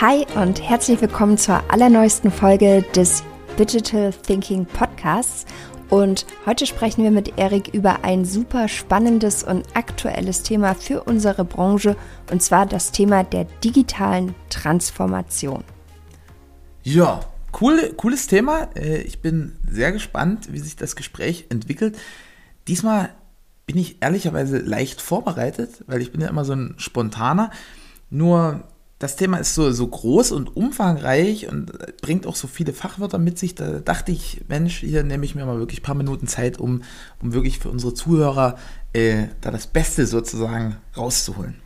Hi und herzlich willkommen zur allerneuesten Folge des Digital Thinking Podcasts. Und heute sprechen wir mit Erik über ein super spannendes und aktuelles Thema für unsere Branche, und zwar das Thema der digitalen Transformation. Ja, cool, cooles Thema. Äh, ich bin sehr gespannt, wie sich das Gespräch entwickelt. Diesmal bin ich ehrlicherweise leicht vorbereitet, weil ich bin ja immer so ein Spontaner. Nur das Thema ist so, so groß und umfangreich und bringt auch so viele Fachwörter mit sich. Da dachte ich, Mensch, hier nehme ich mir mal wirklich ein paar Minuten Zeit, um, um wirklich für unsere Zuhörer äh, da das Beste sozusagen rauszuholen.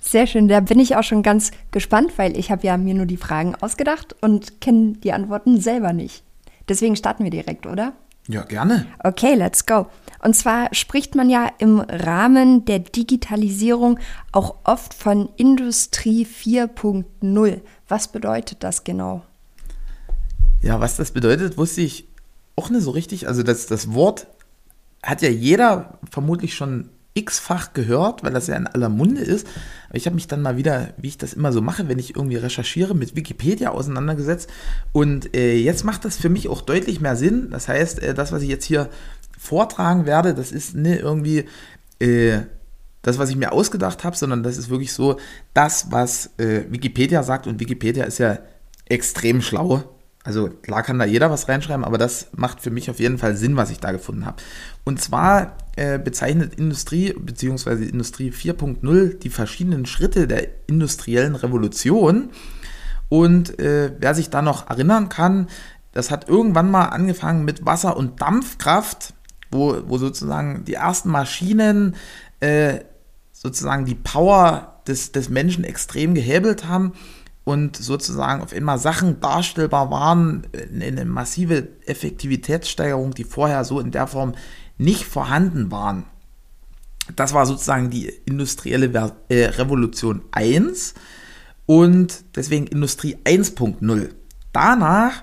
Sehr schön, da bin ich auch schon ganz gespannt, weil ich habe ja mir nur die Fragen ausgedacht und kenne die Antworten selber nicht. Deswegen starten wir direkt, oder? Ja, gerne. Okay, let's go. Und zwar spricht man ja im Rahmen der Digitalisierung auch oft von Industrie 4.0. Was bedeutet das genau? Ja, was das bedeutet, wusste ich auch nicht so richtig. Also das, das Wort hat ja jeder vermutlich schon x-fach gehört, weil das ja in aller Munde ist. Aber ich habe mich dann mal wieder, wie ich das immer so mache, wenn ich irgendwie recherchiere, mit Wikipedia auseinandergesetzt. Und äh, jetzt macht das für mich auch deutlich mehr Sinn. Das heißt, äh, das, was ich jetzt hier vortragen werde, das ist nicht irgendwie äh, das, was ich mir ausgedacht habe, sondern das ist wirklich so das, was äh, Wikipedia sagt. Und Wikipedia ist ja extrem schlau. Also klar kann da jeder was reinschreiben, aber das macht für mich auf jeden Fall Sinn, was ich da gefunden habe. Und zwar äh, bezeichnet Industrie bzw. Industrie 4.0 die verschiedenen Schritte der industriellen Revolution. Und äh, wer sich da noch erinnern kann, das hat irgendwann mal angefangen mit Wasser- und Dampfkraft wo, wo sozusagen die ersten Maschinen äh, sozusagen die Power des, des Menschen extrem gehebelt haben und sozusagen auf einmal Sachen darstellbar waren, eine massive Effektivitätssteigerung, die vorher so in der Form nicht vorhanden waren. Das war sozusagen die industrielle äh, Revolution 1 und deswegen Industrie 1.0. Danach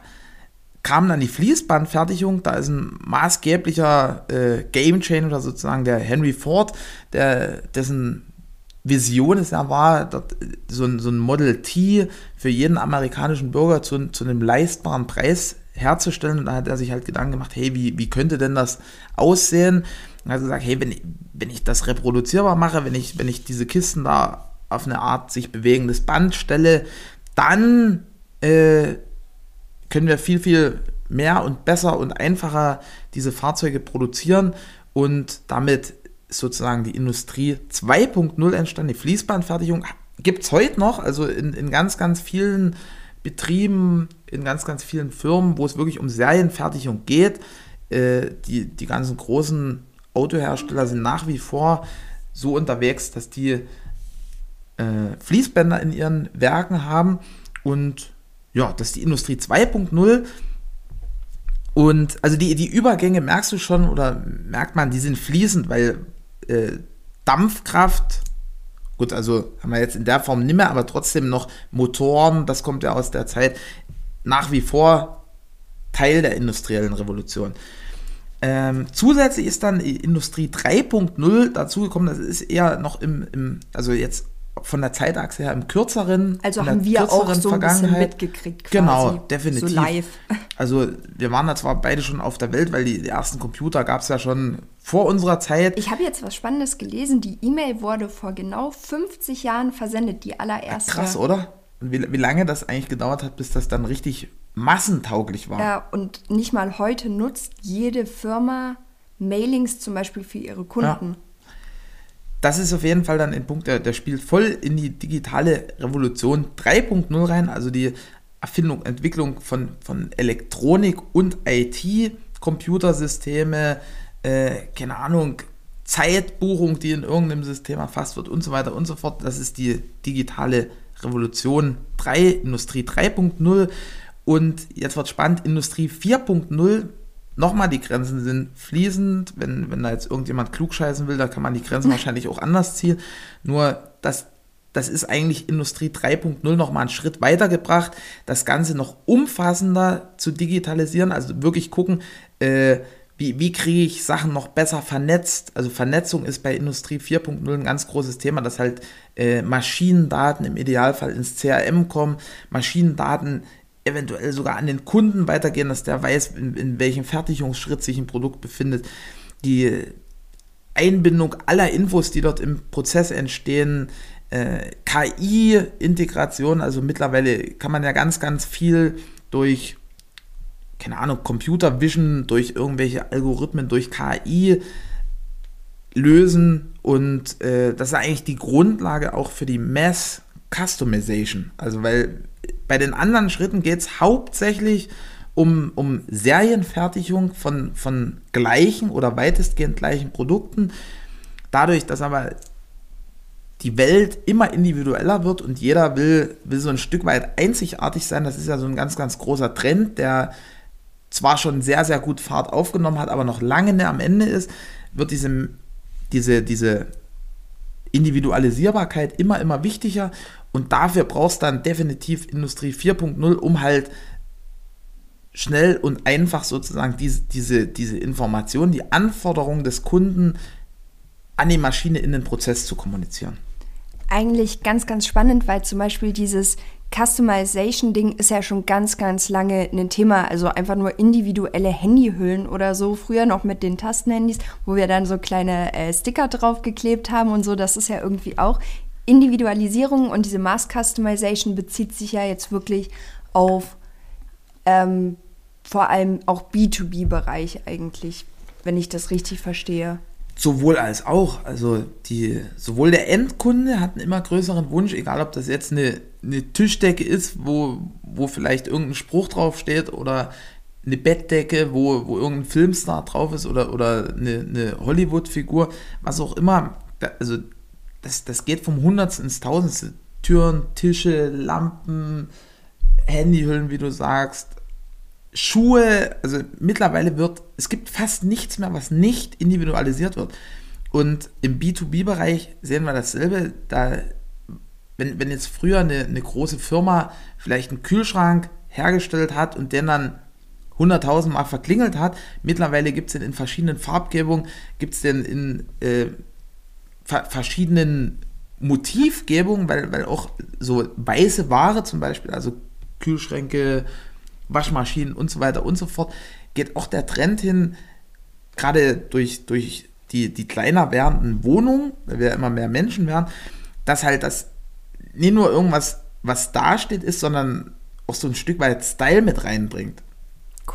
kam dann die Fließbandfertigung, da ist ein maßgeblicher äh, Gamechanger sozusagen der Henry Ford, der, dessen Vision es ja war, dort so, ein, so ein Model T für jeden amerikanischen Bürger zu, zu einem leistbaren Preis herzustellen. Und da hat er sich halt Gedanken gemacht, hey, wie, wie könnte denn das aussehen? Und er hat gesagt, hey, wenn ich, wenn ich das reproduzierbar mache, wenn ich, wenn ich diese Kisten da auf eine Art sich bewegendes Band stelle, dann äh, können wir viel, viel mehr und besser und einfacher diese Fahrzeuge produzieren und damit sozusagen die Industrie 2.0 entstanden. Die Fließbandfertigung gibt es heute noch, also in, in ganz, ganz vielen Betrieben, in ganz, ganz vielen Firmen, wo es wirklich um Serienfertigung geht. Äh, die, die ganzen großen Autohersteller sind nach wie vor so unterwegs, dass die äh, Fließbänder in ihren Werken haben und ja, das ist die Industrie 2.0. Und also die, die Übergänge merkst du schon oder merkt man, die sind fließend, weil äh, Dampfkraft, gut, also haben wir jetzt in der Form nicht mehr, aber trotzdem noch Motoren, das kommt ja aus der Zeit, nach wie vor Teil der industriellen Revolution. Ähm, zusätzlich ist dann Industrie 3.0 dazugekommen, das ist eher noch im, im, also jetzt von der Zeitachse her im kürzeren. Also haben wir auch so ein bisschen mitgekriegt. Quasi, genau, definitiv. So live. Also wir waren da zwar beide schon auf der Welt, weil die, die ersten Computer gab es ja schon vor unserer Zeit. Ich habe jetzt was Spannendes gelesen. Die E-Mail wurde vor genau 50 Jahren versendet, die allererste. Krass, oder? Und wie, wie lange das eigentlich gedauert hat, bis das dann richtig massentauglich war. Ja, und nicht mal heute nutzt jede Firma Mailings zum Beispiel für ihre Kunden. Ja das ist auf jeden Fall dann ein Punkt, der, der spielt voll in die digitale Revolution 3.0 rein, also die Erfindung, Entwicklung von, von Elektronik und IT, Computersysteme, äh, keine Ahnung, Zeitbuchung, die in irgendeinem System erfasst wird und so weiter und so fort. Das ist die digitale Revolution 3, Industrie 3.0. Und jetzt wird spannend, Industrie 4.0 nochmal, die Grenzen sind fließend. Wenn, wenn da jetzt irgendjemand klugscheißen will, da kann man die Grenzen wahrscheinlich auch anders ziehen. Nur das, das ist eigentlich Industrie 3.0 nochmal einen Schritt weitergebracht, das Ganze noch umfassender zu digitalisieren, also wirklich gucken, äh, wie, wie kriege ich Sachen noch besser vernetzt? Also Vernetzung ist bei Industrie 4.0 ein ganz großes Thema, dass halt äh, Maschinendaten im Idealfall ins CRM kommen, Maschinendaten eventuell sogar an den Kunden weitergehen, dass der weiß, in, in welchem Fertigungsschritt sich ein Produkt befindet. Die Einbindung aller Infos, die dort im Prozess entstehen, äh, KI-Integration, also mittlerweile kann man ja ganz, ganz viel durch keine Ahnung, Computer Vision durch irgendwelche Algorithmen, durch KI lösen und äh, das ist eigentlich die Grundlage auch für die Mass Customization. Also weil bei den anderen Schritten geht es hauptsächlich um, um Serienfertigung von, von gleichen oder weitestgehend gleichen Produkten. Dadurch, dass aber die Welt immer individueller wird und jeder will, will so ein Stück weit einzigartig sein. Das ist ja so ein ganz, ganz großer Trend, der zwar schon sehr, sehr gut Fahrt aufgenommen hat, aber noch lange nicht am Ende ist, wird diese, diese, diese Individualisierbarkeit immer, immer wichtiger. Und dafür brauchst du dann definitiv Industrie 4.0, um halt schnell und einfach sozusagen diese, diese, diese Information, die Anforderungen des Kunden an die Maschine in den Prozess zu kommunizieren. Eigentlich ganz, ganz spannend, weil zum Beispiel dieses Customization-Ding ist ja schon ganz, ganz lange ein Thema. Also einfach nur individuelle Handyhüllen oder so. Früher noch mit den Tastenhandys, wo wir dann so kleine äh, Sticker draufgeklebt haben und so. Das ist ja irgendwie auch Individualisierung und diese Mass Customization bezieht sich ja jetzt wirklich auf ähm, vor allem auch B2B-Bereich eigentlich, wenn ich das richtig verstehe. Sowohl als auch. Also die, sowohl der Endkunde hat einen immer größeren Wunsch, egal ob das jetzt eine, eine Tischdecke ist, wo, wo vielleicht irgendein Spruch drauf steht oder eine Bettdecke, wo, wo irgendein Filmstar drauf ist oder, oder eine, eine Hollywood-Figur, was auch immer. Also das, das geht vom Hundertsten ins Tausendste. Türen, Tische, Lampen, Handyhüllen, wie du sagst, Schuhe, also mittlerweile wird, es gibt fast nichts mehr, was nicht individualisiert wird. Und im B2B-Bereich sehen wir dasselbe. Da, wenn, wenn jetzt früher eine, eine große Firma vielleicht einen Kühlschrank hergestellt hat und den dann 100.000 Mal verklingelt hat, mittlerweile gibt es den in verschiedenen Farbgebungen, gibt es den in äh, verschiedenen Motivgebungen, weil, weil auch so weiße Ware zum Beispiel, also Kühlschränke, Waschmaschinen und so weiter und so fort, geht auch der Trend hin, gerade durch, durch die, die kleiner werdenden Wohnungen, weil wir immer mehr Menschen werden, dass halt das nicht nur irgendwas, was da steht, ist, sondern auch so ein Stück weit Style mit reinbringt.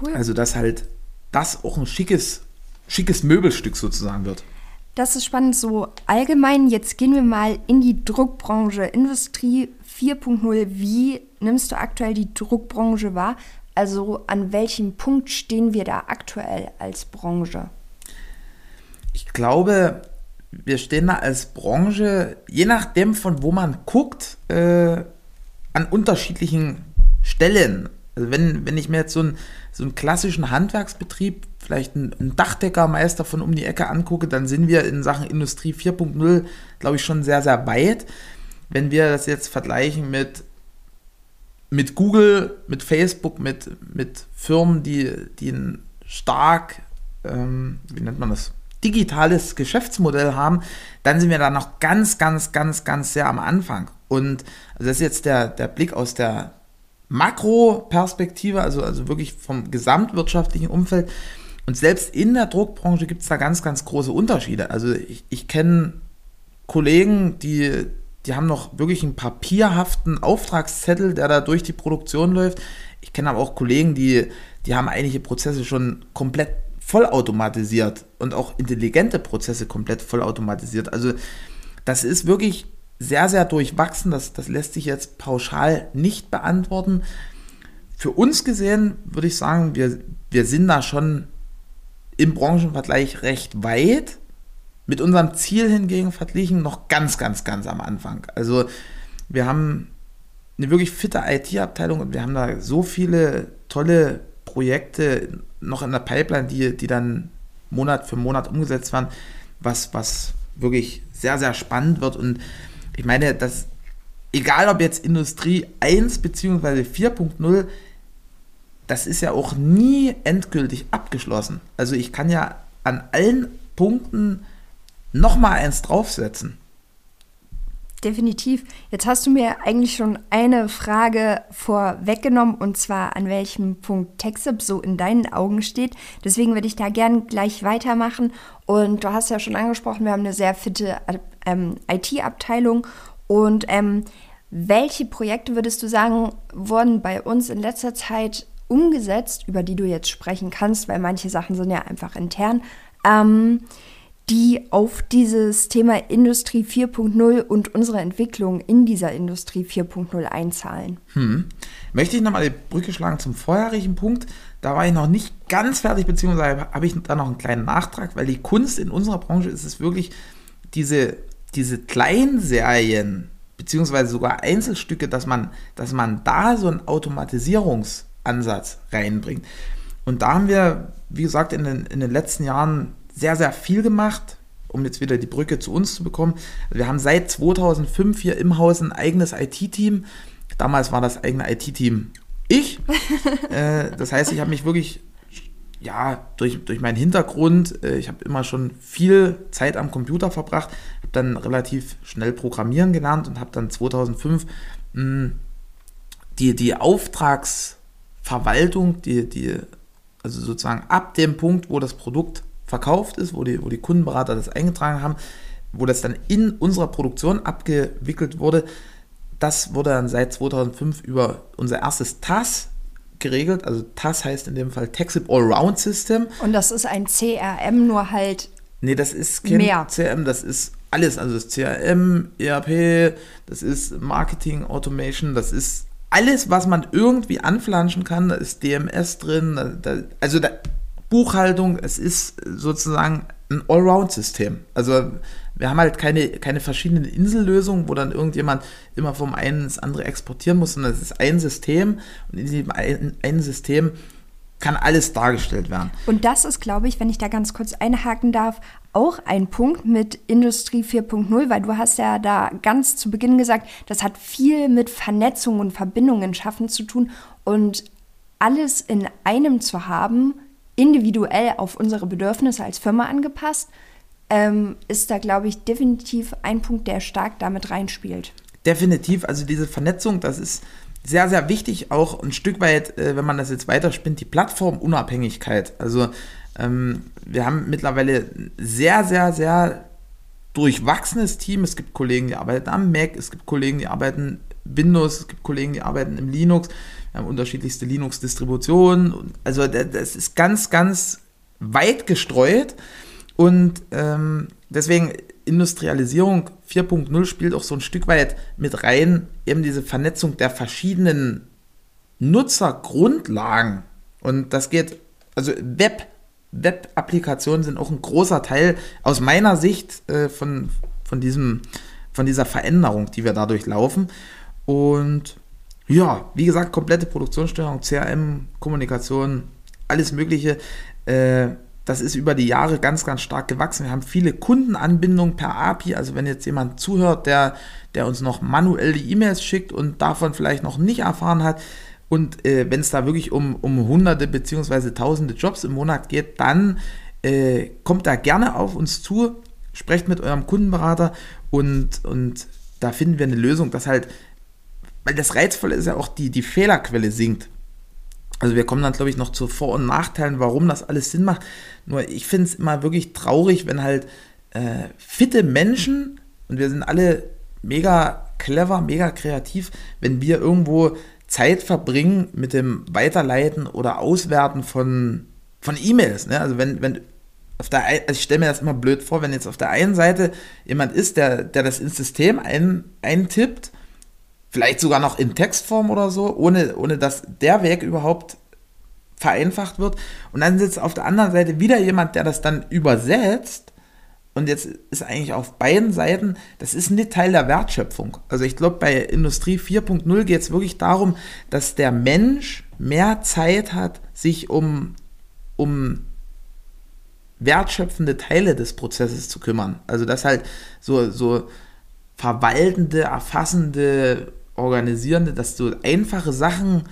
Cool. Also, dass halt das auch ein schickes, schickes Möbelstück sozusagen wird. Das ist spannend so allgemein. Jetzt gehen wir mal in die Druckbranche. Industrie 4.0. Wie nimmst du aktuell die Druckbranche wahr? Also an welchem Punkt stehen wir da aktuell als Branche? Ich glaube, wir stehen da als Branche, je nachdem von wo man guckt, äh, an unterschiedlichen Stellen. Also wenn, wenn ich mir jetzt so einen, so einen klassischen Handwerksbetrieb, vielleicht einen, Dachdeckermeister von um die Ecke angucke, dann sind wir in Sachen Industrie 4.0, glaube ich, schon sehr, sehr weit. Wenn wir das jetzt vergleichen mit mit Google, mit Facebook, mit, mit Firmen, die, die ein stark, ähm, wie nennt man das, digitales Geschäftsmodell haben, dann sind wir da noch ganz, ganz, ganz, ganz sehr am Anfang. Und also das ist jetzt der, der Blick aus der Makroperspektive, also, also wirklich vom gesamtwirtschaftlichen Umfeld. Und selbst in der Druckbranche gibt es da ganz, ganz große Unterschiede. Also ich, ich kenne Kollegen, die, die haben noch wirklich einen papierhaften Auftragszettel, der da durch die Produktion läuft. Ich kenne aber auch Kollegen, die, die haben einige Prozesse schon komplett vollautomatisiert und auch intelligente Prozesse komplett vollautomatisiert. Also das ist wirklich sehr, sehr durchwachsen. Das, das lässt sich jetzt pauschal nicht beantworten. Für uns gesehen würde ich sagen, wir, wir sind da schon im Branchenvergleich recht weit. Mit unserem Ziel hingegen verglichen noch ganz, ganz, ganz am Anfang. Also wir haben eine wirklich fitte IT-Abteilung und wir haben da so viele tolle Projekte noch in der Pipeline, die, die dann Monat für Monat umgesetzt werden, was, was wirklich sehr, sehr spannend wird. Und ich meine, dass egal ob jetzt Industrie 1 bzw. 4.0, das ist ja auch nie endgültig abgeschlossen. Also ich kann ja an allen Punkten nochmal eins draufsetzen. Definitiv. Jetzt hast du mir eigentlich schon eine Frage vorweggenommen und zwar an welchem Punkt TechSip so in deinen Augen steht. Deswegen würde ich da gern gleich weitermachen. Und du hast ja schon angesprochen, wir haben eine sehr fitte ähm, IT-Abteilung. Und ähm, welche Projekte würdest du sagen, wurden bei uns in letzter Zeit umgesetzt, über die du jetzt sprechen kannst, weil manche Sachen sind ja einfach intern? Ähm, die auf dieses Thema Industrie 4.0 und unsere Entwicklung in dieser Industrie 4.0 einzahlen. Hm. Möchte ich nochmal die Brücke schlagen zum vorherigen Punkt. Da war ich noch nicht ganz fertig, beziehungsweise habe ich da noch einen kleinen Nachtrag, weil die Kunst in unserer Branche ist es wirklich, diese, diese Kleinserien, beziehungsweise sogar Einzelstücke, dass man, dass man da so einen Automatisierungsansatz reinbringt. Und da haben wir, wie gesagt, in den, in den letzten Jahren sehr, sehr viel gemacht, um jetzt wieder die Brücke zu uns zu bekommen. Wir haben seit 2005 hier im Haus ein eigenes IT-Team. Damals war das eigene IT-Team ich. äh, das heißt, ich habe mich wirklich ja, durch, durch meinen Hintergrund, äh, ich habe immer schon viel Zeit am Computer verbracht, habe dann relativ schnell Programmieren gelernt und habe dann 2005 mh, die, die Auftragsverwaltung, die, die, also sozusagen ab dem Punkt, wo das Produkt verkauft ist, wo die, wo die Kundenberater das eingetragen haben, wo das dann in unserer Produktion abgewickelt wurde. Das wurde dann seit 2005 über unser erstes TAS geregelt. Also TAS heißt in dem Fall Texip Allround System. Und das ist ein CRM, nur halt. Nee, das ist kein mehr. CRM, das ist alles. Also das CRM, ERP, das ist Marketing Automation, das ist alles, was man irgendwie anflanschen kann. Da ist DMS drin. Da, da, also da, Buchhaltung, es ist sozusagen ein Allround-System. Also wir haben halt keine, keine verschiedenen Insellösungen, wo dann irgendjemand immer vom einen ins andere exportieren muss, sondern es ist ein System und in diesem einen, System kann alles dargestellt werden. Und das ist, glaube ich, wenn ich da ganz kurz einhaken darf, auch ein Punkt mit Industrie 4.0, weil du hast ja da ganz zu Beginn gesagt, das hat viel mit Vernetzung und Verbindungen schaffen zu tun und alles in einem zu haben, individuell auf unsere Bedürfnisse als Firma angepasst, ähm, ist da, glaube ich, definitiv ein Punkt, der stark damit reinspielt. Definitiv, also diese Vernetzung, das ist sehr, sehr wichtig, auch ein Stück weit, äh, wenn man das jetzt weiterspinnt, die Plattformunabhängigkeit. Also ähm, wir haben mittlerweile sehr, sehr, sehr durchwachsenes Team. Es gibt Kollegen, die arbeiten am Mac, es gibt Kollegen, die arbeiten Windows, es gibt Kollegen, die arbeiten im Linux. Haben unterschiedlichste Linux-Distributionen. Also das ist ganz, ganz weit gestreut. Und ähm, deswegen Industrialisierung 4.0 spielt auch so ein Stück weit mit rein, eben diese Vernetzung der verschiedenen Nutzergrundlagen. Und das geht, also Web, Web-Applikationen sind auch ein großer Teil aus meiner Sicht äh, von, von, diesem, von dieser Veränderung, die wir dadurch laufen. Und ja, wie gesagt, komplette Produktionssteuerung, CRM, Kommunikation, alles Mögliche. Äh, das ist über die Jahre ganz, ganz stark gewachsen. Wir haben viele Kundenanbindungen per API. Also wenn jetzt jemand zuhört, der, der uns noch manuell die E-Mails schickt und davon vielleicht noch nicht erfahren hat, und äh, wenn es da wirklich um, um hunderte bzw. tausende Jobs im Monat geht, dann äh, kommt da gerne auf uns zu, sprecht mit eurem Kundenberater und, und da finden wir eine Lösung, dass halt weil das Reizvolle ist ja auch, die, die Fehlerquelle sinkt. Also wir kommen dann, glaube ich, noch zu Vor- und Nachteilen, warum das alles Sinn macht. Nur ich finde es immer wirklich traurig, wenn halt äh, fitte Menschen, und wir sind alle mega clever, mega kreativ, wenn wir irgendwo Zeit verbringen mit dem Weiterleiten oder Auswerten von, von E-Mails. Ne? Also wenn, wenn auf der also ich stelle mir das immer blöd vor, wenn jetzt auf der einen Seite jemand ist, der, der das ins System ein, eintippt Vielleicht sogar noch in Textform oder so, ohne, ohne dass der Weg überhaupt vereinfacht wird. Und dann sitzt auf der anderen Seite wieder jemand, der das dann übersetzt. Und jetzt ist eigentlich auf beiden Seiten, das ist nicht Teil der Wertschöpfung. Also ich glaube, bei Industrie 4.0 geht es wirklich darum, dass der Mensch mehr Zeit hat, sich um, um wertschöpfende Teile des Prozesses zu kümmern. Also dass halt so, so verwaltende, erfassende organisierende, dass du einfache Sachen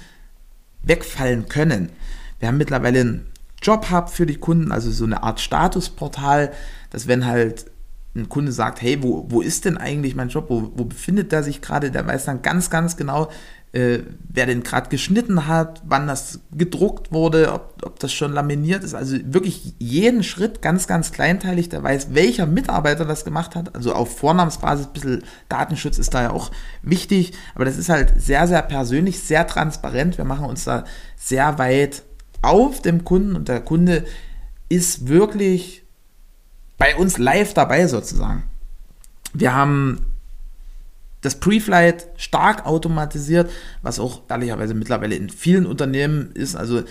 wegfallen können. Wir haben mittlerweile einen Jobhub für die Kunden, also so eine Art Statusportal, dass wenn halt ein Kunde sagt, hey, wo, wo ist denn eigentlich mein Job, wo, wo befindet der sich gerade, der weiß dann ganz, ganz genau, äh, wer den gerade geschnitten hat, wann das gedruckt wurde, ob, ob das schon laminiert ist. Also wirklich jeden Schritt ganz, ganz kleinteilig, der weiß, welcher Mitarbeiter das gemacht hat. Also auf Vornamensbasis, ein bisschen Datenschutz ist da ja auch wichtig, aber das ist halt sehr, sehr persönlich, sehr transparent. Wir machen uns da sehr weit auf dem Kunden und der Kunde ist wirklich bei uns live dabei sozusagen. Wir haben das Pre-Flight stark automatisiert, was auch ehrlicherweise mittlerweile in vielen Unternehmen ist. Also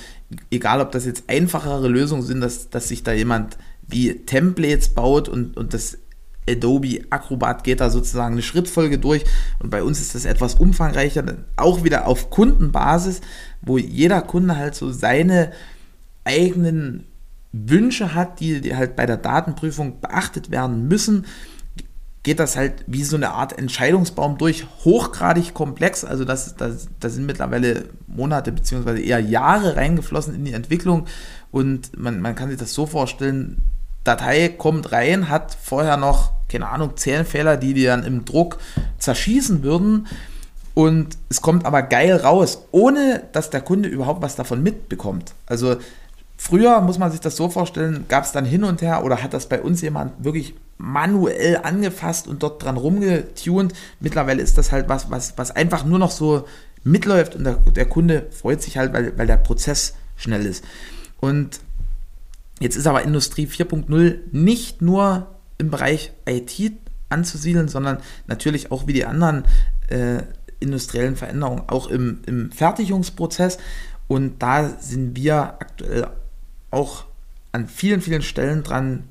egal, ob das jetzt einfachere Lösungen sind, dass, dass sich da jemand wie Templates baut und, und das Adobe Acrobat geht da sozusagen eine Schrittfolge durch. Und bei uns ist das etwas umfangreicher, auch wieder auf Kundenbasis, wo jeder Kunde halt so seine eigenen Wünsche hat, die, die halt bei der Datenprüfung beachtet werden müssen, geht das halt wie so eine Art Entscheidungsbaum durch, hochgradig komplex. Also das, das, da sind mittlerweile Monate beziehungsweise eher Jahre reingeflossen in die Entwicklung und man, man kann sich das so vorstellen, Datei kommt rein, hat vorher noch, keine Ahnung, Zählfehler, die die dann im Druck zerschießen würden und es kommt aber geil raus, ohne dass der Kunde überhaupt was davon mitbekommt. Also Früher muss man sich das so vorstellen, gab es dann hin und her oder hat das bei uns jemand wirklich manuell angefasst und dort dran rumgetunt. Mittlerweile ist das halt was, was, was einfach nur noch so mitläuft und der, der Kunde freut sich halt, weil, weil der Prozess schnell ist. Und jetzt ist aber Industrie 4.0 nicht nur im Bereich IT anzusiedeln, sondern natürlich auch wie die anderen äh, industriellen Veränderungen auch im, im Fertigungsprozess. Und da sind wir aktuell auch an vielen, vielen Stellen dran,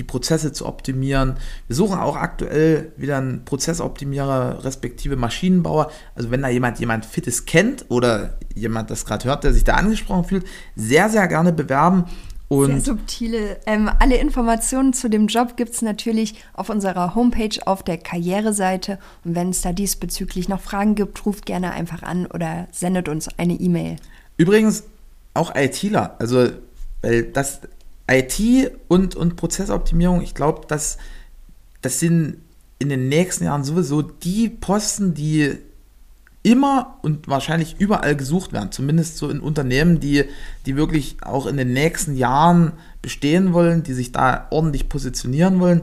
die Prozesse zu optimieren. Wir suchen auch aktuell wieder einen Prozessoptimierer respektive Maschinenbauer. Also wenn da jemand jemand Fittes kennt oder jemand das gerade hört, der sich da angesprochen fühlt, sehr, sehr gerne bewerben. Und sehr subtile. Ähm, alle Informationen zu dem Job gibt es natürlich auf unserer Homepage auf der Karriereseite. Und wenn es da diesbezüglich noch Fragen gibt, ruft gerne einfach an oder sendet uns eine E-Mail. Übrigens, auch ITler, also weil das IT und, und Prozessoptimierung, ich glaube, das, das sind in den nächsten Jahren sowieso die Posten, die immer und wahrscheinlich überall gesucht werden, zumindest so in Unternehmen, die, die wirklich auch in den nächsten Jahren bestehen wollen, die sich da ordentlich positionieren wollen.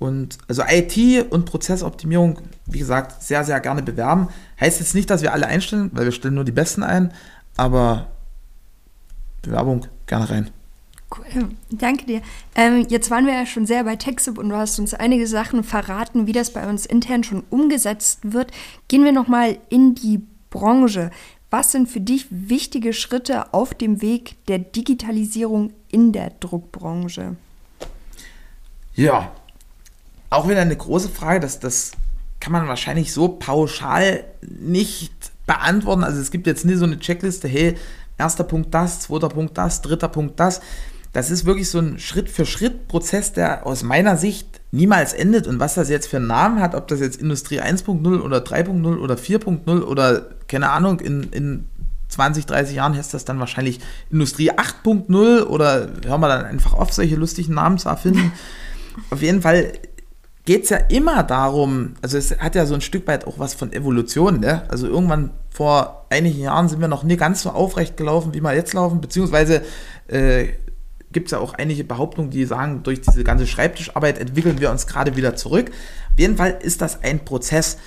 Und also IT und Prozessoptimierung, wie gesagt, sehr, sehr gerne bewerben. Heißt jetzt nicht, dass wir alle einstellen, weil wir stellen nur die Besten ein, aber Bewerbung gerne rein. Cool, danke dir. Ähm, jetzt waren wir ja schon sehr bei TechSoup und du hast uns einige Sachen verraten, wie das bei uns intern schon umgesetzt wird. Gehen wir nochmal in die Branche. Was sind für dich wichtige Schritte auf dem Weg der Digitalisierung in der Druckbranche? Ja, auch wieder eine große Frage, das, das kann man wahrscheinlich so pauschal nicht beantworten. Also es gibt jetzt nie so eine Checkliste, hey, erster Punkt das, zweiter Punkt das, dritter Punkt das. Das ist wirklich so ein Schritt-für-Schritt-Prozess, der aus meiner Sicht niemals endet. Und was das jetzt für einen Namen hat, ob das jetzt Industrie 1.0 oder 3.0 oder 4.0 oder keine Ahnung, in, in 20, 30 Jahren heißt das dann wahrscheinlich Industrie 8.0 oder hören wir dann einfach auf, solche lustigen Namen zu erfinden. auf jeden Fall geht es ja immer darum, also es hat ja so ein Stück weit auch was von Evolution, ne? Also irgendwann vor einigen Jahren sind wir noch nie ganz so aufrecht gelaufen, wie wir jetzt laufen, beziehungsweise äh, gibt es ja auch einige Behauptungen, die sagen, durch diese ganze Schreibtischarbeit entwickeln wir uns gerade wieder zurück. Auf jeden Fall ist das ein Prozess.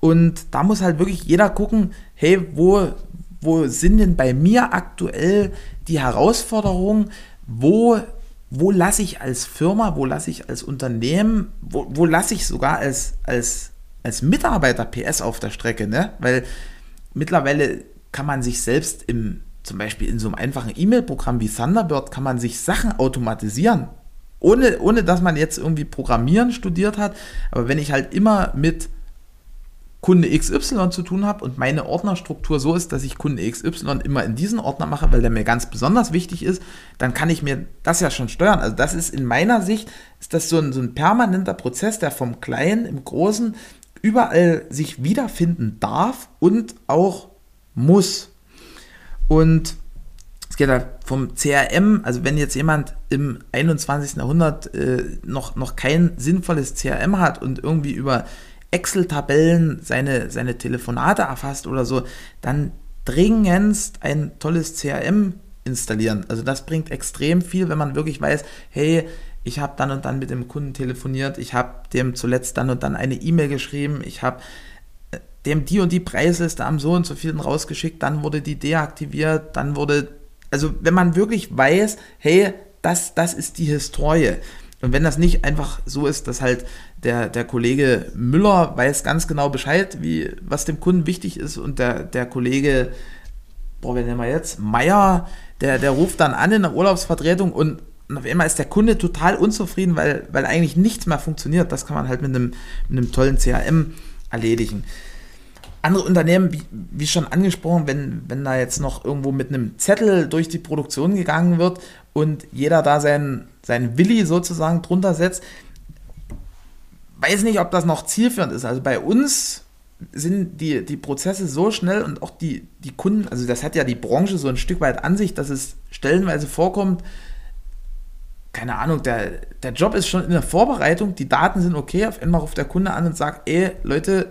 Und da muss halt wirklich jeder gucken, hey, wo, wo sind denn bei mir aktuell die Herausforderungen? Wo, wo lasse ich als Firma, wo lasse ich als Unternehmen, wo, wo lasse ich sogar als, als, als Mitarbeiter PS auf der Strecke? Ne? Weil mittlerweile kann man sich selbst im, zum Beispiel in so einem einfachen E-Mail-Programm wie Thunderbird, kann man sich Sachen automatisieren. Ohne, ohne dass man jetzt irgendwie Programmieren studiert hat. Aber wenn ich halt immer mit Kunde XY zu tun habe und meine Ordnerstruktur so ist, dass ich Kunde XY immer in diesen Ordner mache, weil der mir ganz besonders wichtig ist, dann kann ich mir das ja schon steuern. Also das ist in meiner Sicht, ist das so ein, so ein permanenter Prozess, der vom Kleinen im Großen überall sich wiederfinden darf und auch muss. Und es geht halt vom CRM, also wenn jetzt jemand im 21. Jahrhundert äh, noch, noch kein sinnvolles CRM hat und irgendwie über Excel-Tabellen seine, seine Telefonate erfasst oder so, dann dringendst ein tolles CRM installieren. Also das bringt extrem viel, wenn man wirklich weiß, hey, ich habe dann und dann mit dem Kunden telefoniert, ich habe dem zuletzt dann und dann eine E-Mail geschrieben, ich habe dem die und die Preisliste am so und so vielen rausgeschickt, dann wurde die deaktiviert, dann wurde, also wenn man wirklich weiß, hey, das, das ist die Historie. Und wenn das nicht einfach so ist, dass halt der, der Kollege Müller weiß ganz genau Bescheid, wie, was dem Kunden wichtig ist und der, der Kollege, boah, wen nennen wir jetzt, Meier, der, der ruft dann an in der Urlaubsvertretung und und auf einmal ist der Kunde total unzufrieden, weil, weil eigentlich nichts mehr funktioniert. Das kann man halt mit einem, mit einem tollen CRM erledigen. Andere Unternehmen, wie, wie schon angesprochen, wenn, wenn da jetzt noch irgendwo mit einem Zettel durch die Produktion gegangen wird und jeder da seinen, seinen Willi sozusagen drunter setzt, weiß nicht, ob das noch zielführend ist. Also bei uns sind die, die Prozesse so schnell und auch die, die Kunden, also das hat ja die Branche so ein Stück weit an sich, dass es stellenweise vorkommt, keine Ahnung, der, der Job ist schon in der Vorbereitung, die Daten sind okay, auf einmal ruft der Kunde an und sagt, ey, Leute,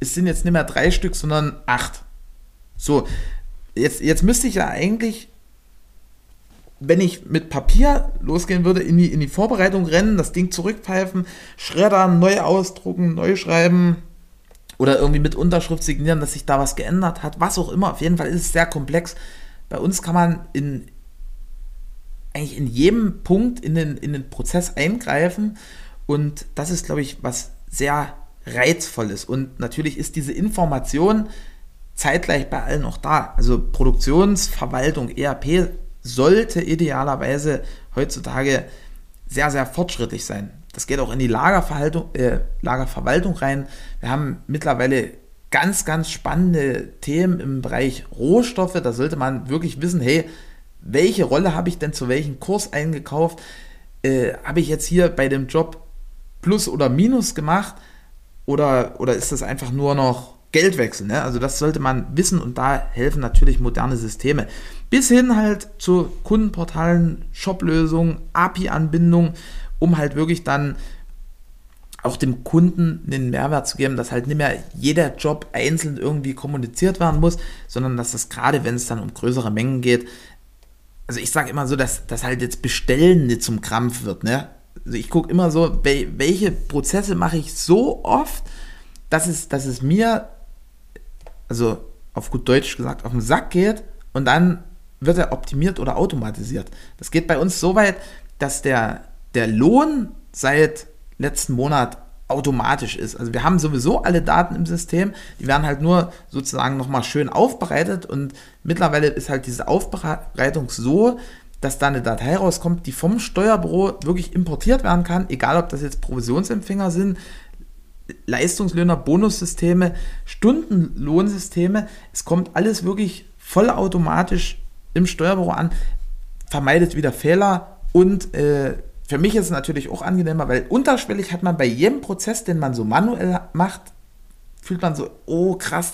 es sind jetzt nicht mehr drei Stück, sondern acht. So, jetzt, jetzt müsste ich ja eigentlich, wenn ich mit Papier losgehen würde, in die, in die Vorbereitung rennen, das Ding zurückpfeifen, schreddern, neu ausdrucken, neu schreiben oder irgendwie mit Unterschrift signieren, dass sich da was geändert hat, was auch immer. Auf jeden Fall ist es sehr komplex. Bei uns kann man in, eigentlich in jedem Punkt in den, in den Prozess eingreifen. Und das ist, glaube ich, was sehr reizvolles. Und natürlich ist diese Information zeitgleich bei allen auch da. Also Produktionsverwaltung, ERP sollte idealerweise heutzutage sehr, sehr fortschrittlich sein. Das geht auch in die äh, Lagerverwaltung rein. Wir haben mittlerweile ganz, ganz spannende Themen im Bereich Rohstoffe. Da sollte man wirklich wissen, hey, welche Rolle habe ich denn zu welchem Kurs eingekauft? Äh, habe ich jetzt hier bei dem Job Plus oder Minus gemacht? Oder, oder ist das einfach nur noch Geldwechsel? Ne? Also das sollte man wissen und da helfen natürlich moderne Systeme. Bis hin halt zu Kundenportalen, Shoplösungen, API-Anbindung, um halt wirklich dann auch dem Kunden den Mehrwert zu geben, dass halt nicht mehr jeder Job einzeln irgendwie kommuniziert werden muss, sondern dass das gerade, wenn es dann um größere Mengen geht, also ich sage immer so, dass, dass halt jetzt Bestellen nicht zum Krampf wird, ne? Also ich gucke immer so, welche Prozesse mache ich so oft, dass es, dass es mir, also auf gut Deutsch gesagt, auf den Sack geht und dann wird er optimiert oder automatisiert. Das geht bei uns so weit, dass der, der Lohn seit letzten Monat automatisch ist. Also wir haben sowieso alle Daten im System, die werden halt nur sozusagen nochmal schön aufbereitet und mittlerweile ist halt diese Aufbereitung so, dass da eine Datei rauskommt, die vom Steuerbüro wirklich importiert werden kann, egal ob das jetzt Provisionsempfänger sind, Leistungslöhner, Bonussysteme, Stundenlohnsysteme. Es kommt alles wirklich vollautomatisch im Steuerbüro an, vermeidet wieder Fehler und äh, für mich ist es natürlich auch angenehmer, weil unterschwellig hat man bei jedem Prozess, den man so manuell macht, fühlt man so, oh krass,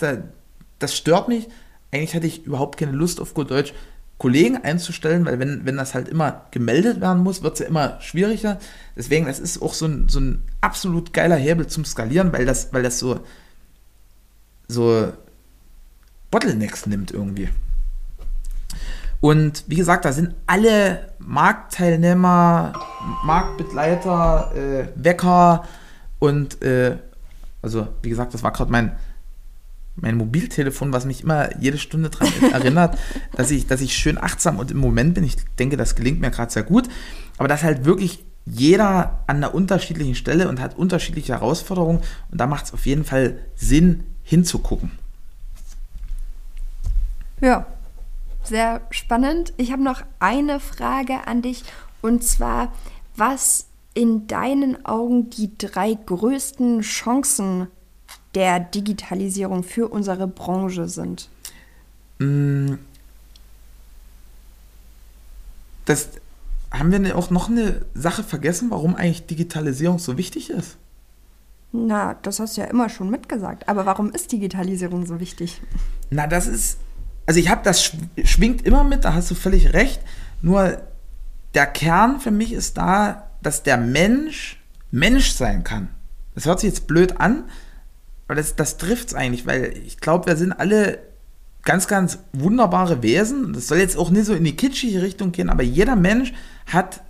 das stört mich. Eigentlich hatte ich überhaupt keine Lust auf gut Deutsch, Kollegen einzustellen, weil wenn, wenn das halt immer gemeldet werden muss, wird es ja immer schwieriger. Deswegen, das ist auch so ein, so ein absolut geiler Hebel zum Skalieren, weil das, weil das so, so Bottlenecks nimmt irgendwie. Und wie gesagt, da sind alle Marktteilnehmer, Marktbegleiter, äh, Wecker und äh, also wie gesagt, das war gerade mein, mein Mobiltelefon, was mich immer jede Stunde daran erinnert, dass ich, dass ich schön achtsam und im Moment bin. Ich denke, das gelingt mir gerade sehr gut. Aber dass halt wirklich jeder an einer unterschiedlichen Stelle und hat unterschiedliche Herausforderungen und da macht es auf jeden Fall Sinn, hinzugucken. Ja, sehr spannend. Ich habe noch eine Frage an dich und zwar, was in deinen Augen die drei größten Chancen der Digitalisierung für unsere Branche sind? Mm. Das haben wir auch noch eine Sache vergessen, warum eigentlich Digitalisierung so wichtig ist? Na, das hast du ja immer schon mitgesagt. Aber warum ist Digitalisierung so wichtig? Na, das ist also ich habe das schwingt immer mit, da hast du völlig recht. Nur der Kern für mich ist da, dass der Mensch Mensch sein kann. Das hört sich jetzt blöd an, aber das, das trifft es eigentlich, weil ich glaube, wir sind alle ganz, ganz wunderbare Wesen. Das soll jetzt auch nicht so in die kitschige Richtung gehen, aber jeder Mensch hat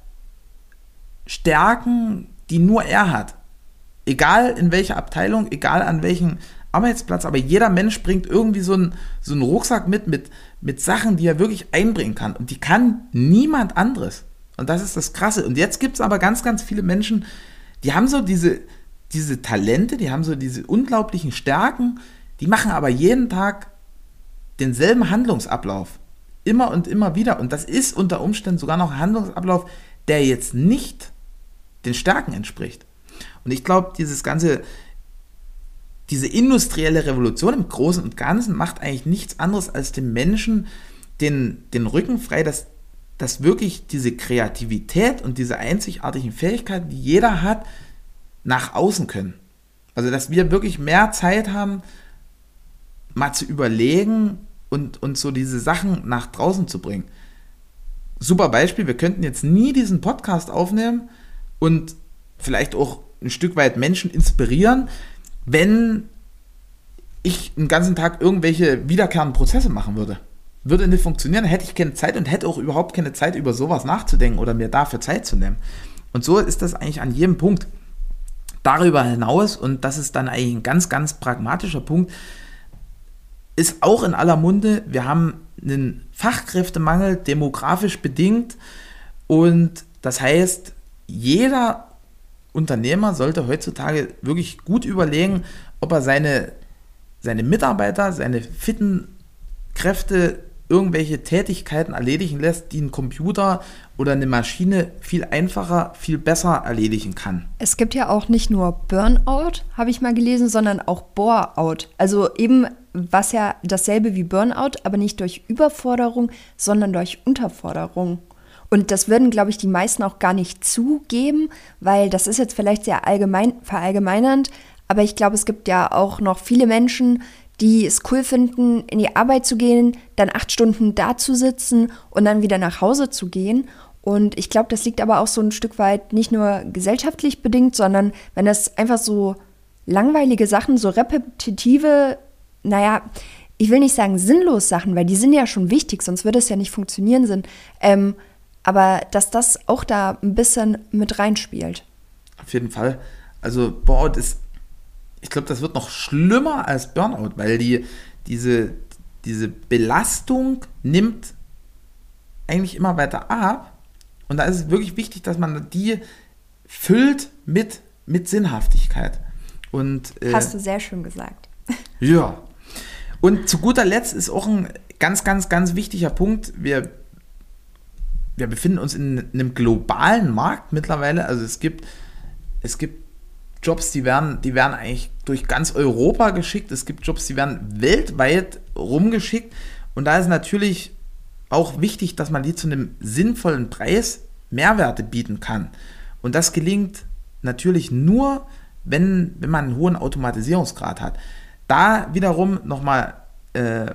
Stärken, die nur er hat. Egal in welcher Abteilung, egal an welchem Arbeitsplatz, aber jeder Mensch bringt irgendwie so einen, so einen Rucksack mit, mit, mit Sachen, die er wirklich einbringen kann. Und die kann niemand anderes. Und das ist das Krasse. Und jetzt gibt es aber ganz, ganz viele Menschen, die haben so diese, diese Talente, die haben so diese unglaublichen Stärken, die machen aber jeden Tag denselben Handlungsablauf. Immer und immer wieder. Und das ist unter Umständen sogar noch ein Handlungsablauf, der jetzt nicht den Stärken entspricht. Und ich glaube, dieses ganze, diese industrielle Revolution im Großen und Ganzen macht eigentlich nichts anderes als dem Menschen den, den Rücken frei, dass, dass wirklich diese Kreativität und diese einzigartigen Fähigkeiten, die jeder hat, nach außen können. Also, dass wir wirklich mehr Zeit haben, mal zu überlegen und, und so diese Sachen nach draußen zu bringen. Super Beispiel, wir könnten jetzt nie diesen Podcast aufnehmen und vielleicht auch ein Stück weit Menschen inspirieren, wenn ich den ganzen Tag irgendwelche wiederkehrenden Prozesse machen würde. Würde nicht funktionieren, hätte ich keine Zeit und hätte auch überhaupt keine Zeit, über sowas nachzudenken oder mir dafür Zeit zu nehmen. Und so ist das eigentlich an jedem Punkt darüber hinaus, und das ist dann eigentlich ein ganz, ganz pragmatischer Punkt, ist auch in aller Munde, wir haben einen Fachkräftemangel, demografisch bedingt. Und das heißt, jeder Unternehmer sollte heutzutage wirklich gut überlegen, ob er seine, seine Mitarbeiter, seine fitten Kräfte irgendwelche Tätigkeiten erledigen lässt, die ein Computer oder eine Maschine viel einfacher, viel besser erledigen kann. Es gibt ja auch nicht nur Burnout, habe ich mal gelesen, sondern auch Boreout. Also eben was ja dasselbe wie Burnout, aber nicht durch Überforderung, sondern durch Unterforderung. Und das würden, glaube ich, die meisten auch gar nicht zugeben, weil das ist jetzt vielleicht sehr allgemein, verallgemeinernd, aber ich glaube, es gibt ja auch noch viele Menschen, die es cool finden, in die Arbeit zu gehen, dann acht Stunden da zu sitzen und dann wieder nach Hause zu gehen. Und ich glaube, das liegt aber auch so ein Stück weit nicht nur gesellschaftlich bedingt, sondern wenn das einfach so langweilige Sachen, so repetitive, naja, ich will nicht sagen sinnlos Sachen, weil die sind ja schon wichtig, sonst würde es ja nicht funktionieren sind. Ähm, aber dass das auch da ein bisschen mit reinspielt. Auf jeden Fall. Also Board ist ich glaube, das wird noch schlimmer als Burnout, weil die, diese, diese Belastung nimmt eigentlich immer weiter ab. Und da ist es wirklich wichtig, dass man die füllt mit, mit Sinnhaftigkeit. Und, äh, Hast du sehr schön gesagt. Ja. Und zu guter Letzt ist auch ein ganz, ganz, ganz wichtiger Punkt. Wir, wir befinden uns in einem globalen Markt mittlerweile. Also es gibt, es gibt Jobs, die werden, die werden eigentlich durch ganz Europa geschickt. Es gibt Jobs, die werden weltweit rumgeschickt. Und da ist natürlich auch wichtig, dass man die zu einem sinnvollen Preis Mehrwerte bieten kann. Und das gelingt natürlich nur, wenn, wenn man einen hohen Automatisierungsgrad hat. Da wiederum nochmal äh,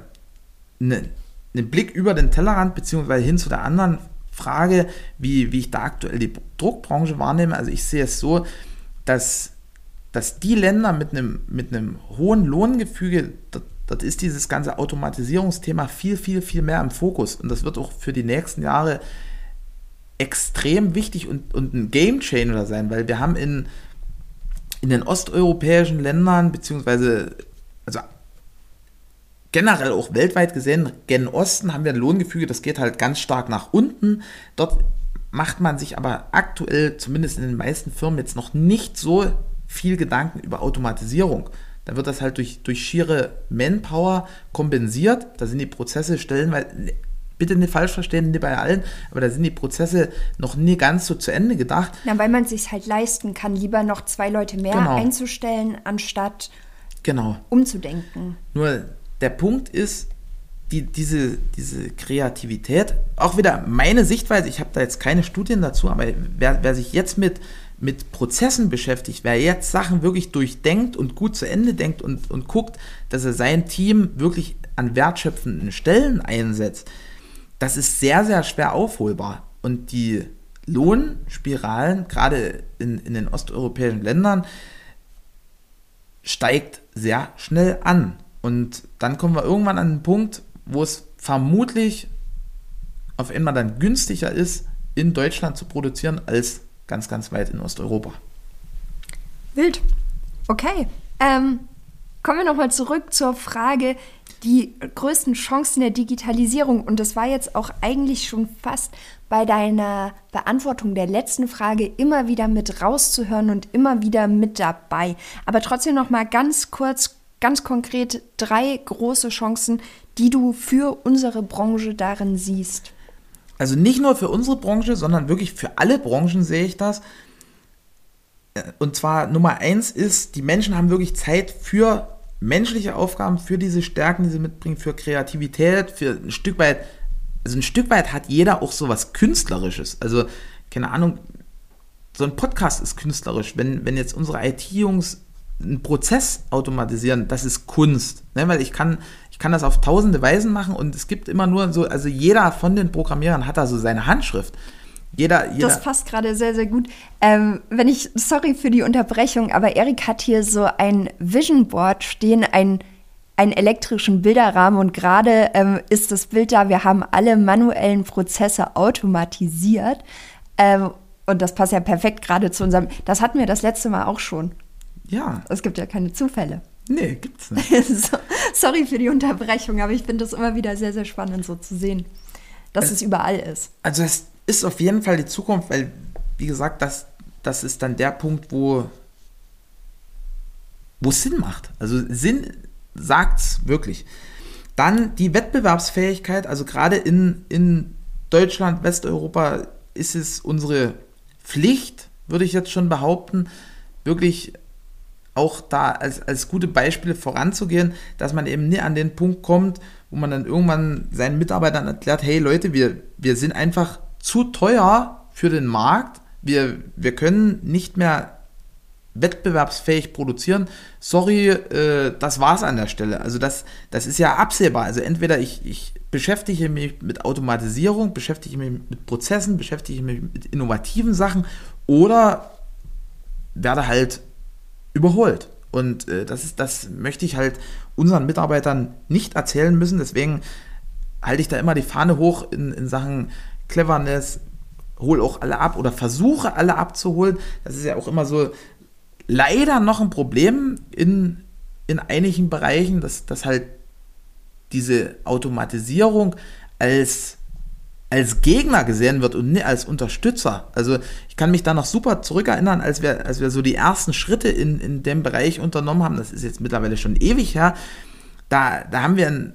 ne, einen Blick über den Tellerrand beziehungsweise hin zu der anderen Frage, wie, wie ich da aktuell die Druckbranche wahrnehme. Also ich sehe es so, dass, dass die Länder mit einem, mit einem hohen Lohngefüge, dort, dort ist dieses ganze Automatisierungsthema viel, viel, viel mehr im Fokus. Und das wird auch für die nächsten Jahre extrem wichtig und, und ein Game Changer sein, weil wir haben in, in den osteuropäischen Ländern, beziehungsweise also generell auch weltweit gesehen, gen Osten haben wir ein Lohngefüge, das geht halt ganz stark nach unten. Dort macht man sich aber aktuell, zumindest in den meisten Firmen, jetzt noch nicht so viel Gedanken über Automatisierung. Da wird das halt durch, durch schiere Manpower kompensiert. Da sind die Prozesse stellenweise, bitte nicht falsch verstehen, nicht bei allen, aber da sind die Prozesse noch nie ganz so zu Ende gedacht. Ja, weil man es sich halt leisten kann, lieber noch zwei Leute mehr genau. einzustellen, anstatt genau. umzudenken. Nur der Punkt ist, die, diese, diese Kreativität, auch wieder meine Sichtweise, ich habe da jetzt keine Studien dazu, aber wer, wer sich jetzt mit, mit Prozessen beschäftigt, wer jetzt Sachen wirklich durchdenkt und gut zu Ende denkt und, und guckt, dass er sein Team wirklich an wertschöpfenden Stellen einsetzt, das ist sehr, sehr schwer aufholbar. Und die Lohnspiralen, gerade in, in den osteuropäischen Ländern, steigt sehr schnell an. Und dann kommen wir irgendwann an den Punkt, wo es vermutlich auf einmal dann günstiger ist, in Deutschland zu produzieren, als ganz, ganz weit in Osteuropa. Wild. Okay. Ähm, kommen wir nochmal zurück zur Frage, die größten Chancen der Digitalisierung. Und das war jetzt auch eigentlich schon fast bei deiner Beantwortung der letzten Frage immer wieder mit rauszuhören und immer wieder mit dabei. Aber trotzdem nochmal ganz kurz, ganz konkret drei große Chancen, die du für unsere Branche darin siehst. Also nicht nur für unsere Branche, sondern wirklich für alle Branchen sehe ich das. Und zwar Nummer eins ist, die Menschen haben wirklich Zeit für menschliche Aufgaben, für diese Stärken, die sie mitbringen, für Kreativität, für ein Stück weit, also ein Stück weit hat jeder auch so was Künstlerisches. Also, keine Ahnung, so ein Podcast ist künstlerisch. Wenn, wenn jetzt unsere IT-Jungs einen Prozess automatisieren, das ist Kunst. Ne? Weil ich kann, ich kann das auf tausende Weisen machen und es gibt immer nur so, also jeder von den Programmierern hat da so seine Handschrift. Jeder, jeder. Das passt gerade sehr, sehr gut. Ähm, wenn ich, sorry für die Unterbrechung, aber Erik hat hier so ein Vision Board stehen, ein, einen elektrischen Bilderrahmen und gerade ähm, ist das Bild da, wir haben alle manuellen Prozesse automatisiert. Ähm, und das passt ja perfekt gerade zu unserem, das hatten wir das letzte Mal auch schon. Ja. Es gibt ja keine Zufälle. Nee, gibt's nicht. so, sorry für die Unterbrechung, aber ich finde das immer wieder sehr, sehr spannend so zu sehen, dass also, es überall ist. Also es ist auf jeden Fall die Zukunft, weil, wie gesagt, das, das ist dann der Punkt, wo wo es Sinn macht. Also Sinn sagt es wirklich. Dann die Wettbewerbsfähigkeit, also gerade in, in Deutschland, Westeuropa ist es unsere Pflicht, würde ich jetzt schon behaupten, wirklich auch da als, als gute Beispiele voranzugehen, dass man eben nie an den Punkt kommt, wo man dann irgendwann seinen Mitarbeitern erklärt, hey Leute, wir, wir sind einfach zu teuer für den Markt. Wir, wir können nicht mehr wettbewerbsfähig produzieren. Sorry, äh, das war's an der Stelle. Also das, das ist ja absehbar. Also entweder ich, ich beschäftige mich mit Automatisierung, beschäftige mich mit Prozessen, beschäftige mich mit innovativen Sachen oder werde halt überholt. Und äh, das, ist, das möchte ich halt unseren Mitarbeitern nicht erzählen müssen. Deswegen halte ich da immer die Fahne hoch in, in Sachen Cleverness, hol auch alle ab oder versuche alle abzuholen. Das ist ja auch immer so leider noch ein Problem in, in einigen Bereichen, dass, dass halt diese Automatisierung als, als Gegner gesehen wird und nicht als Unterstützer. Also ich kann mich da noch super zurückerinnern, als wir, als wir so die ersten Schritte in, in dem Bereich unternommen haben, das ist jetzt mittlerweile schon ewig her, da, da haben wir ein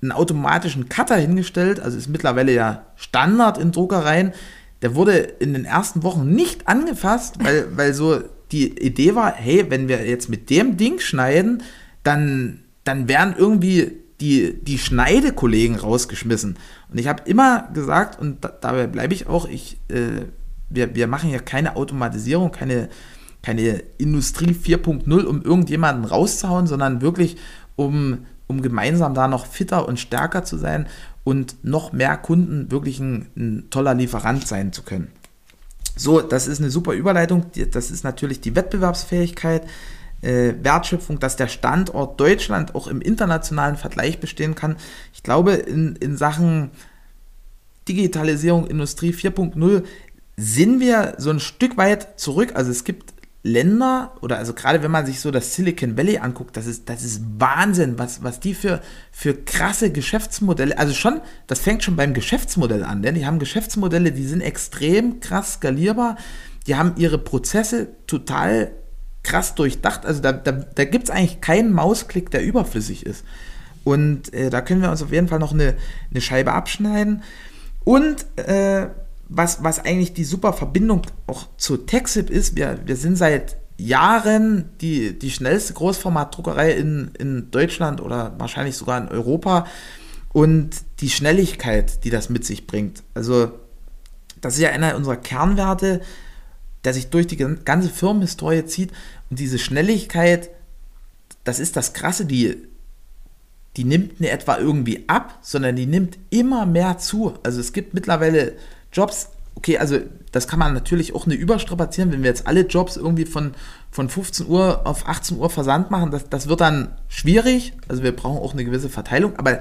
einen automatischen Cutter hingestellt, also ist mittlerweile ja Standard in Druckereien. Der wurde in den ersten Wochen nicht angefasst, weil, weil so die Idee war, hey, wenn wir jetzt mit dem Ding schneiden, dann, dann werden irgendwie die, die Schneidekollegen rausgeschmissen. Und ich habe immer gesagt, und da, dabei bleibe ich auch, ich, äh, wir, wir machen ja keine Automatisierung, keine, keine Industrie 4.0, um irgendjemanden rauszuhauen, sondern wirklich um um gemeinsam da noch fitter und stärker zu sein und noch mehr Kunden wirklich ein, ein toller Lieferant sein zu können. So, das ist eine super Überleitung. Das ist natürlich die Wettbewerbsfähigkeit, äh, Wertschöpfung, dass der Standort Deutschland auch im internationalen Vergleich bestehen kann. Ich glaube, in, in Sachen Digitalisierung, Industrie 4.0 sind wir so ein Stück weit zurück. Also es gibt Länder oder also gerade wenn man sich so das Silicon Valley anguckt, das ist, das ist Wahnsinn, was, was die für, für krasse Geschäftsmodelle, also schon, das fängt schon beim Geschäftsmodell an, denn die haben Geschäftsmodelle, die sind extrem krass skalierbar, die haben ihre Prozesse total krass durchdacht, also da, da, da gibt es eigentlich keinen Mausklick, der überflüssig ist. Und äh, da können wir uns auf jeden Fall noch eine, eine Scheibe abschneiden. Und äh, was, was eigentlich die super Verbindung auch zu TechSip ist, wir, wir sind seit Jahren die, die schnellste Großformatdruckerei in, in Deutschland oder wahrscheinlich sogar in Europa und die Schnelligkeit, die das mit sich bringt. Also das ist ja einer unserer Kernwerte der sich durch die ganze Firmenhistorie zieht. Und diese Schnelligkeit, das ist das Krasse, die, die nimmt nicht etwa irgendwie ab, sondern die nimmt immer mehr zu. Also es gibt mittlerweile Jobs, okay, also das kann man natürlich auch nicht überstrapazieren, wenn wir jetzt alle Jobs irgendwie von, von 15 Uhr auf 18 Uhr Versand machen, das, das wird dann schwierig. Also wir brauchen auch eine gewisse Verteilung, aber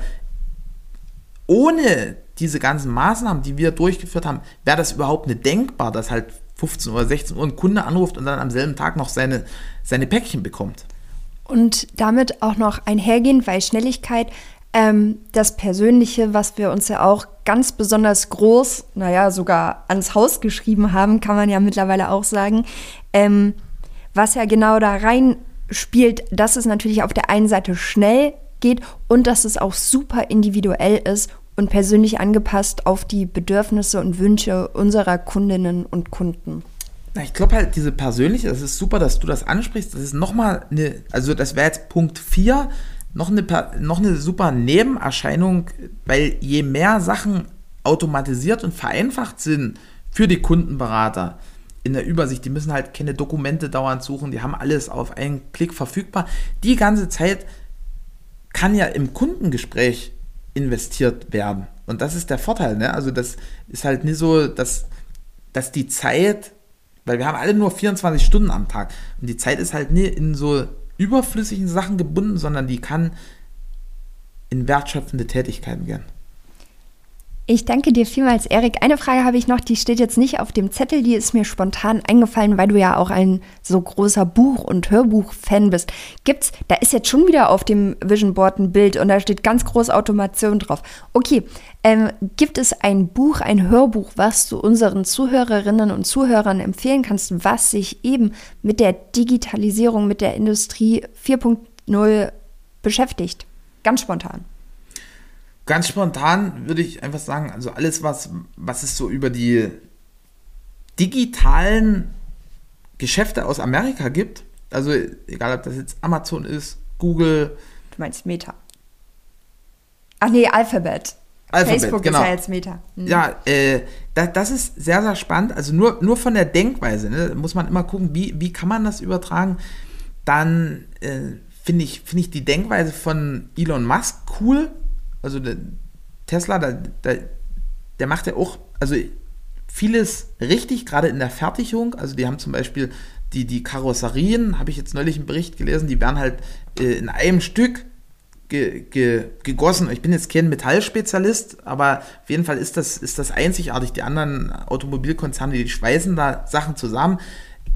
ohne diese ganzen Maßnahmen, die wir durchgeführt haben, wäre das überhaupt nicht denkbar, dass halt 15 oder 16 Uhr ein Kunde anruft und dann am selben Tag noch seine, seine Päckchen bekommt. Und damit auch noch einhergehend, weil Schnelligkeit ähm, das Persönliche, was wir uns ja auch ganz besonders groß, naja, sogar ans Haus geschrieben haben, kann man ja mittlerweile auch sagen, ähm, was ja genau da rein spielt, dass es natürlich auf der einen Seite schnell geht und dass es auch super individuell ist und persönlich angepasst auf die Bedürfnisse und Wünsche unserer Kundinnen und Kunden. Ich glaube halt, diese persönliche, das ist super, dass du das ansprichst. Das ist nochmal eine, also das wäre jetzt Punkt 4, noch eine, noch eine super Nebenerscheinung, weil je mehr Sachen automatisiert und vereinfacht sind für die Kundenberater in der Übersicht, die müssen halt keine Dokumente dauernd suchen, die haben alles auf einen Klick verfügbar. Die ganze Zeit kann ja im Kundengespräch investiert werden. Und das ist der Vorteil. Ne? Also das ist halt nicht so, dass, dass die Zeit, weil wir haben alle nur 24 Stunden am Tag und die Zeit ist halt nie in so überflüssigen Sachen gebunden, sondern die kann in wertschöpfende Tätigkeiten gehen. Ich danke dir vielmals, Erik. Eine Frage habe ich noch, die steht jetzt nicht auf dem Zettel, die ist mir spontan eingefallen, weil du ja auch ein so großer Buch- und Hörbuch-Fan bist. Gibt's, da ist jetzt schon wieder auf dem Vision Board ein Bild und da steht ganz groß Automation drauf. Okay, ähm, gibt es ein Buch, ein Hörbuch, was du unseren Zuhörerinnen und Zuhörern empfehlen kannst, was sich eben mit der Digitalisierung, mit der Industrie 4.0 beschäftigt? Ganz spontan. Ganz spontan würde ich einfach sagen, also alles, was, was es so über die digitalen Geschäfte aus Amerika gibt, also egal ob das jetzt Amazon ist, Google. Du meinst Meta. Ach nee, Alphabet. Alphabet Facebook genau. ist ja jetzt Meta. Mhm. Ja, äh, das, das ist sehr, sehr spannend. Also nur, nur von der Denkweise ne, muss man immer gucken, wie, wie kann man das übertragen. Dann äh, finde ich, find ich die Denkweise von Elon Musk cool also der Tesla, der, der, der macht ja auch, also vieles richtig, gerade in der Fertigung. Also die haben zum Beispiel die, die Karosserien, habe ich jetzt neulich einen Bericht gelesen, die werden halt äh, in einem Stück ge, ge, gegossen. Ich bin jetzt kein Metallspezialist, aber auf jeden Fall ist das, ist das einzigartig. Die anderen Automobilkonzerne, die schweißen da Sachen zusammen,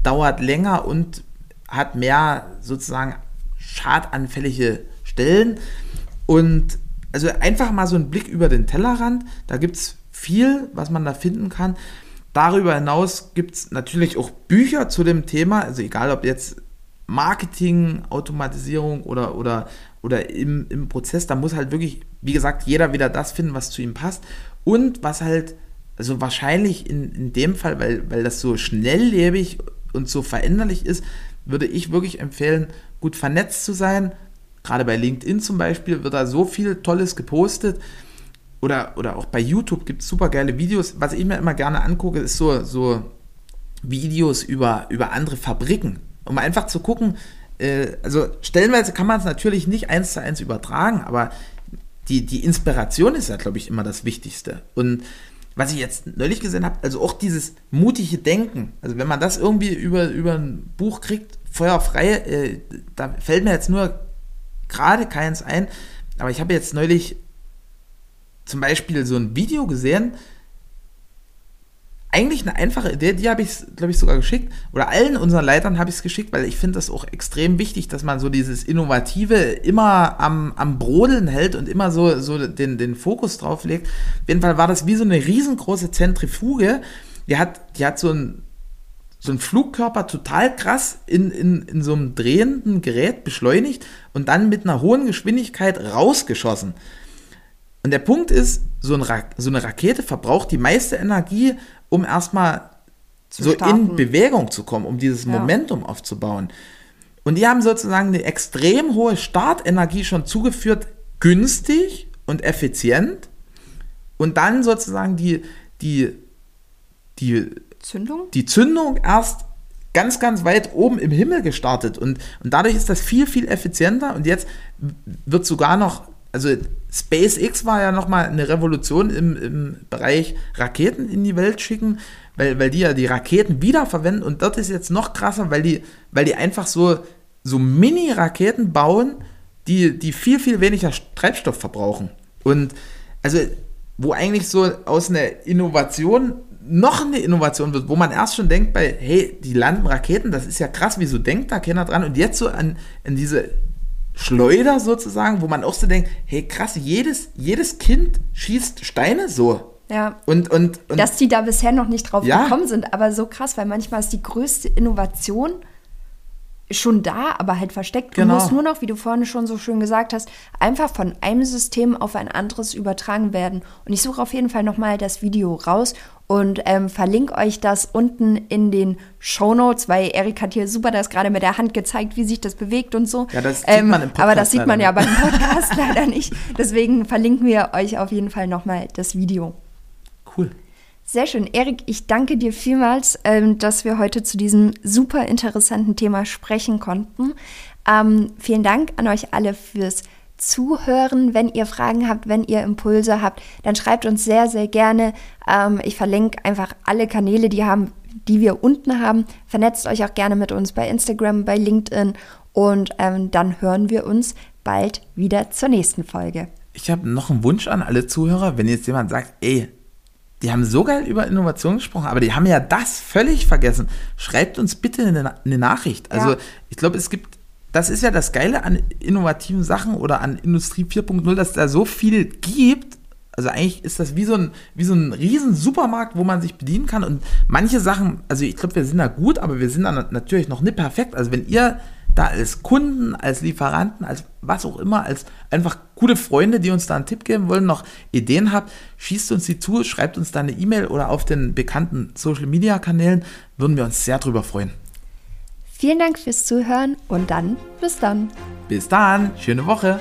dauert länger und hat mehr sozusagen schadanfällige Stellen. Und also einfach mal so einen Blick über den Tellerrand. Da gibt es viel, was man da finden kann. Darüber hinaus gibt es natürlich auch Bücher zu dem Thema, also egal ob jetzt Marketing, Automatisierung oder, oder, oder im, im Prozess, da muss halt wirklich, wie gesagt, jeder wieder das finden, was zu ihm passt. Und was halt, also wahrscheinlich in, in dem Fall, weil, weil das so schnelllebig und so veränderlich ist, würde ich wirklich empfehlen, gut vernetzt zu sein, Gerade bei LinkedIn zum Beispiel wird da so viel Tolles gepostet. Oder, oder auch bei YouTube gibt es super geile Videos. Was ich mir immer gerne angucke, ist so, so Videos über, über andere Fabriken. Um einfach zu gucken, äh, also stellenweise kann man es natürlich nicht eins zu eins übertragen, aber die, die Inspiration ist ja, glaube ich, immer das Wichtigste. Und was ich jetzt neulich gesehen habe, also auch dieses mutige Denken, also wenn man das irgendwie über, über ein Buch kriegt, feuerfrei, äh, da fällt mir jetzt nur gerade keins ein, aber ich habe jetzt neulich zum Beispiel so ein Video gesehen, eigentlich eine einfache Idee, die habe ich, glaube ich, sogar geschickt. Oder allen unseren Leitern habe ich es geschickt, weil ich finde das auch extrem wichtig, dass man so dieses Innovative immer am, am Brodeln hält und immer so, so den, den Fokus drauf legt. Auf jeden Fall war das wie so eine riesengroße Zentrifuge. Die hat, die hat so ein so ein Flugkörper total krass in, in, in so einem drehenden Gerät beschleunigt und dann mit einer hohen Geschwindigkeit rausgeschossen. Und der Punkt ist, so, ein so eine Rakete verbraucht die meiste Energie, um erstmal so starten. in Bewegung zu kommen, um dieses ja. Momentum aufzubauen. Und die haben sozusagen eine extrem hohe Startenergie schon zugeführt, günstig und effizient. Und dann sozusagen die, die, die Zündung? die Zündung erst ganz, ganz weit oben im Himmel gestartet. Und, und dadurch ist das viel, viel effizienter. Und jetzt wird sogar noch, also SpaceX war ja nochmal eine Revolution im, im Bereich Raketen in die Welt schicken, weil, weil die ja die Raketen wiederverwenden. Und dort ist jetzt noch krasser, weil die, weil die einfach so, so Mini-Raketen bauen, die, die viel, viel weniger Treibstoff verbrauchen. Und also, wo eigentlich so aus einer Innovation noch eine Innovation wird, wo man erst schon denkt bei, hey, die landen Raketen, das ist ja krass, wieso denkt da keiner dran? Und jetzt so an, an diese Schleuder sozusagen, wo man auch so denkt, hey, krass, jedes, jedes Kind schießt Steine so. Ja. Und, und, und Dass die da bisher noch nicht drauf Ja. gekommen sind, aber so krass, weil manchmal ist die größte Innovation schon da, aber halt versteckt. Du Genau. musst nur noch, wie du vorhin schon so schön gesagt hast, einfach von einem System auf ein anderes übertragen werden. Und ich suche auf jeden Fall nochmal das Video raus und ähm, verlinke euch das unten in den Show Notes, weil Erik hat hier super das gerade mit der Hand gezeigt, wie sich das bewegt und so. Ja, das sieht man im Podcast Aber das sieht man ja beim Podcast leider nicht. Deswegen verlinken wir euch auf jeden Fall nochmal das Video. cool. Sehr schön. Erik, ich danke dir vielmals, ähm, dass wir heute zu diesem super interessanten Thema sprechen konnten. Ähm, vielen Dank an euch alle fürs Zuhören. Wenn ihr Fragen habt, wenn ihr Impulse habt, dann schreibt uns sehr, sehr gerne. Ähm, ich verlinke einfach alle Kanäle, die, haben, die wir unten haben. Vernetzt euch auch gerne mit uns bei Instagram, bei LinkedIn und ähm, dann hören wir uns bald wieder zur nächsten Folge. Ich habe noch einen Wunsch an alle Zuhörer, wenn jetzt jemand sagt, ey, die haben so geil über Innovation gesprochen, aber die haben ja das völlig vergessen. Schreibt uns bitte eine, eine Nachricht. Also Ja. ich glaube, es gibt, das ist ja das Geile an innovativen Sachen oder an Industrie 4.0, dass da so viel gibt. Also eigentlich ist das wie so ein, wie so ein riesen Supermarkt, wo man sich bedienen kann. Und manche Sachen, also ich glaube, wir sind da gut, aber wir sind da na- natürlich noch nicht perfekt. Also wenn ihr da als Kunden, als Lieferanten, als was auch immer, als einfach gute Freunde, die uns da einen Tipp geben wollen, noch Ideen habt, schießt uns die zu, schreibt uns da eine E-Mail oder auf den bekannten Social Media Kanälen, würden wir uns sehr drüber freuen. Vielen Dank fürs Zuhören und dann bis dann. Bis dann, schöne Woche.